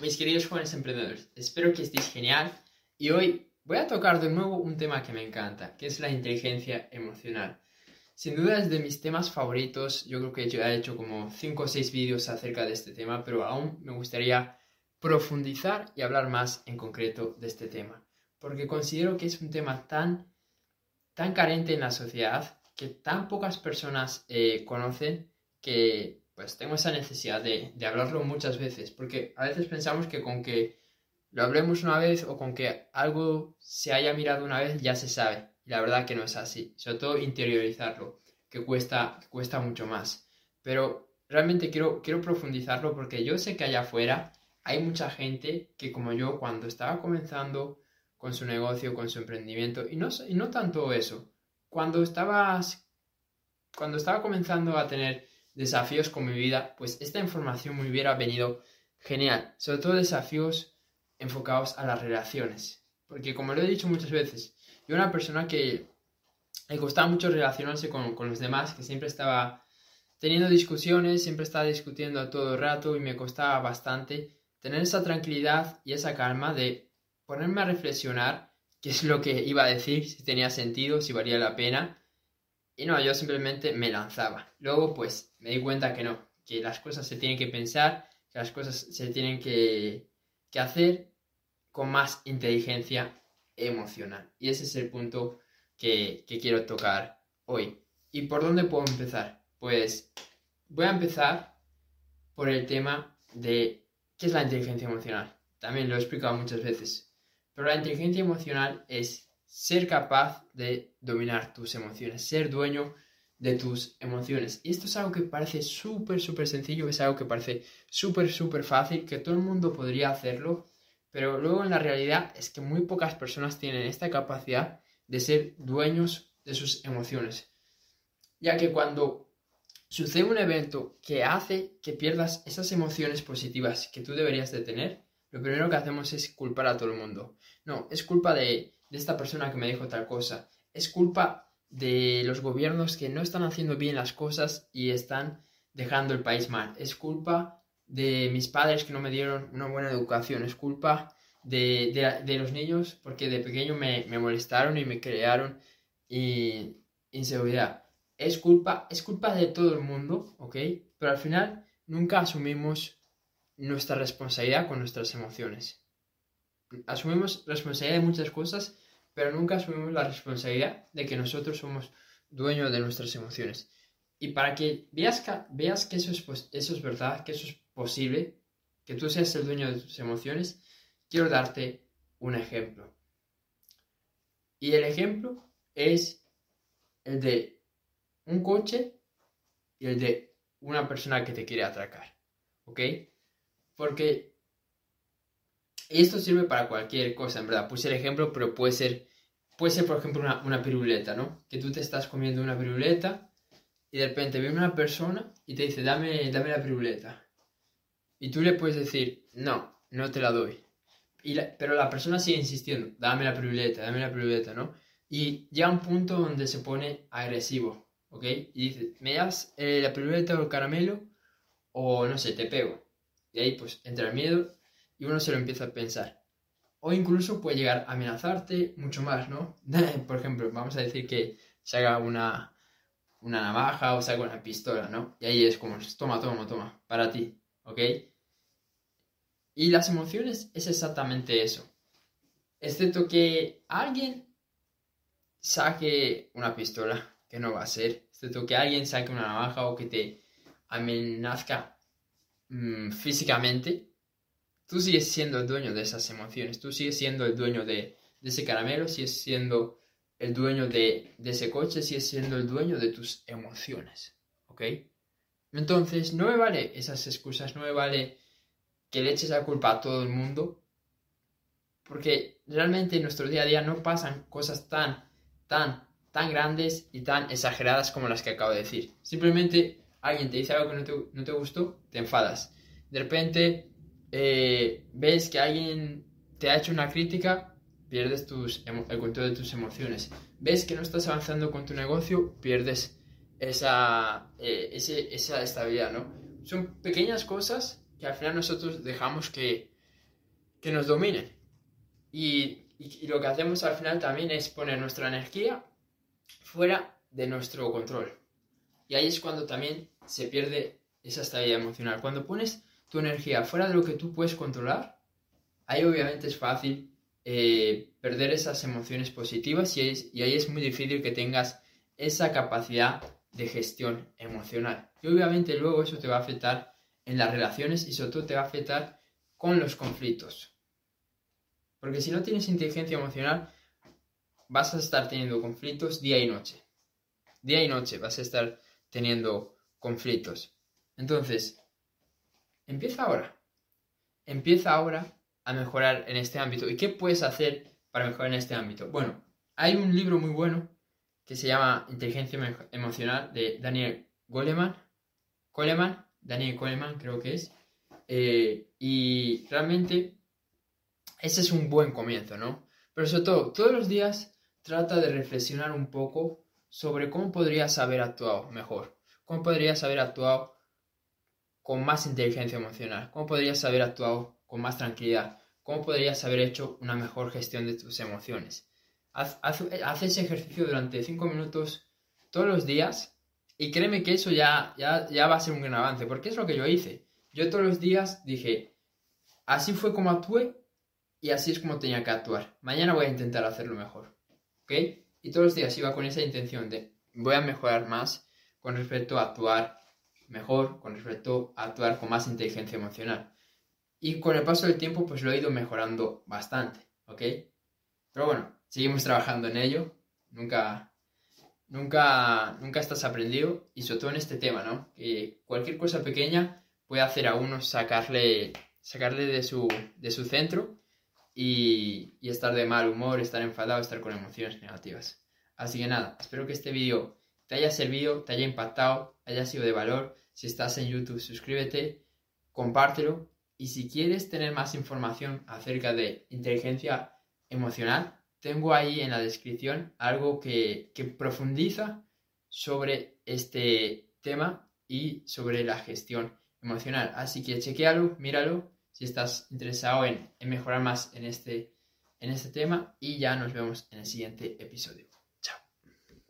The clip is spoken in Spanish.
mis queridos jóvenes emprendedores, espero que estéis genial y hoy voy a tocar de nuevo un tema que me encanta, que es la inteligencia emocional. Sin duda es de mis temas favoritos, yo creo que yo he hecho como 5 o 6 vídeos acerca de este tema, pero aún me gustaría profundizar y hablar más en concreto de este tema, porque considero que es un tema tan, tan carente en la sociedad, que tan pocas personas eh, conocen, que pues tengo esa necesidad de, hablarlo muchas veces, porque a veces pensamos que con que lo hablemos una vez o con que algo se haya mirado una vez ya se sabe. Y la verdad que no es así. Sobre todo interiorizarlo, que cuesta, cuesta mucho más. Pero realmente quiero, quiero profundizarlo porque yo sé que allá afuera hay mucha gente que como yo cuando estaba comenzando con su negocio, con su emprendimiento, y no, y no tanto eso, cuando estabas, cuando estaba comenzando a tener desafíos con mi vida, pues esta información me hubiera venido genial. Sobre todo desafíos enfocados a las relaciones. Porque como lo he dicho muchas veces, yo era una persona que le costaba mucho relacionarse con, con los demás, que siempre estaba teniendo discusiones, siempre estaba discutiendo todo el rato y me costaba bastante tener esa tranquilidad y esa calma de ponerme a reflexionar qué es lo que iba a decir, si tenía sentido, si valía la pena y no, yo simplemente me lanzaba. Luego, pues, me di cuenta que no, que las cosas se tienen que pensar, que las cosas se tienen que, hacer con más inteligencia emocional. Y ese es el punto que, que quiero tocar hoy. ¿Y por dónde puedo empezar? Pues voy a empezar por el tema de qué es la inteligencia emocional. También lo he explicado muchas veces. Pero la inteligencia emocional es ser capaz de dominar tus emociones, ser dueño de tus emociones. Y esto es algo que parece súper, súper sencillo, es algo que parece súper, súper fácil, que todo el mundo podría hacerlo, pero luego en la realidad es que muy pocas personas tienen esta capacidad de ser dueños de sus emociones. Ya que cuando sucede un evento que hace que pierdas esas emociones positivas que tú deberías de tener, lo primero que hacemos es culpar a todo el mundo. No, es culpa de de esta persona que me dijo tal cosa. Es culpa de los gobiernos que no están haciendo bien las cosas y están dejando el país mal. Es culpa de mis padres que no me dieron una buena educación. Es culpa de, los niños porque de pequeño me, molestaron y me crearon inseguridad. Es culpa, es culpa de todo el mundo, ¿ok? Pero al final nunca asumimos nuestra responsabilidad con nuestras emociones asumimos responsabilidad de muchas cosas, pero nunca asumimos la responsabilidad de que nosotros somos dueños de nuestras emociones. Y para que veas que, veas que eso, es, eso es verdad, que eso es posible, que tú seas el dueño de tus emociones, quiero darte un ejemplo. Y el ejemplo es el de un coche y el de una persona que te quiere atracar. ¿Ok? Porque esto sirve para cualquier cosa, en verdad. Puse el ejemplo, pero puede ser, puede ser por ejemplo, una, una piruleta, ¿no? Que tú te estás comiendo una piruleta y de repente viene una persona y te dice, dame, dame la piruleta. Y tú le puedes decir, no, no te la doy. Y pero la persona sigue insistiendo, dame la piruleta, dame la piruleta, ¿no? Y llega un punto donde se pone agresivo, ¿ok? Y dice, ¿me das eh, la piruleta o el caramelo? O no sé, te pego. Y ahí pues entra el miedo y uno se lo empieza a pensar. O incluso puede llegar a amenazarte mucho más, ¿no? Por ejemplo, vamos a decir que se haga una, una navaja o se haga una pistola, ¿no? Y ahí es como, toma, toma, toma, para ti, ¿ok? Y las emociones es exactamente eso. Excepto que alguien saque una pistola, que no va a ser. Excepto que alguien saque una navaja o que te amenazca mm, físicamente, tú sigues siendo el dueño de esas emociones, tú sigues siendo el dueño de, ese caramelo, sigues siendo el dueño de, ese coche, sigues siendo el dueño de tus emociones, ¿ok? Entonces, no me vale esas excusas, no me vale que le eches la culpa a todo el mundo, porque realmente en nuestro día a día no pasan cosas tan, tan, tan grandes y tan exageradas como las que acabo de decir. Simplemente alguien te dice algo que no te, no te gustó, te enfadas. De repente eh, ves que alguien te ha hecho una crítica, pierdes tus, el control de tus emociones. Ves que no estás avanzando con tu negocio, pierdes esa, eh, esa estabilidad, ¿no? Son pequeñas cosas que al final nosotros dejamos que, que nos dominen. Y, lo que hacemos al final también es poner nuestra energía fuera de nuestro control. Y ahí es cuando también se pierde esa estabilidad emocional. Cuando pones tu energía fuera de lo que tú puedes controlar, ahí obviamente es fácil eh, perder esas emociones positivas y, y ahí es muy difícil que tengas esa capacidad de gestión emocional. Y obviamente luego eso te va a afectar en las relaciones y sobre todo te va a afectar con los conflictos. Porque si no tienes inteligencia emocional, vas a estar teniendo conflictos día y noche. Día y noche vas a estar teniendo conflictos. Entonces, empieza ahora. Empieza ahora a mejorar en este ámbito. ¿Y qué puedes hacer para mejorar en este ámbito? Bueno, hay un libro muy bueno que se llama Inteligencia Emocional de Daniel Goleman. Coleman, Daniel Coleman creo que es. Eh, y realmente ese es un buen comienzo, ¿no? Pero sobre todo, todos los días trata de reflexionar un poco sobre cómo podrías haber actuado mejor, cómo podrías haber actuado con más inteligencia emocional, cómo podrías haber actuado con más tranquilidad, cómo podrías haber hecho una mejor gestión de tus emociones. Haz, ese ejercicio durante 5 minutos todos los días y créeme que eso ya, ya, ya va a ser un gran avance, porque es lo que yo hice. Yo todos los días dije, así fue como actué y así es como tenía que actuar. Mañana voy a intentar hacerlo mejor. ¿Ok? Y todos los días iba con esa intención de voy a mejorar más con respecto a actuar mejor, con respecto a actuar con más inteligencia emocional. Y con el paso del tiempo pues lo he ido mejorando bastante. ¿Ok? Pero bueno, seguimos trabajando en ello. Nunca nunca, nunca estás aprendido y sobre todo en este tema, ¿no? Que cualquier cosa pequeña puede hacer a uno sacarle, sacarle de, su, de su centro y, y estar de mal humor, estar enfadado, estar con emociones negativas. Así que nada, espero que este vídeo te haya servido, te haya impactado, haya sido de valor. Si estás en YouTube, suscríbete, compártelo y si quieres tener más información acerca de inteligencia emocional, tengo ahí en la descripción algo que, profundiza sobre este tema y sobre la gestión emocional. Así que chequealo, míralo si estás interesado en, en mejorar más en este, en este tema y ya nos vemos en el siguiente episodio.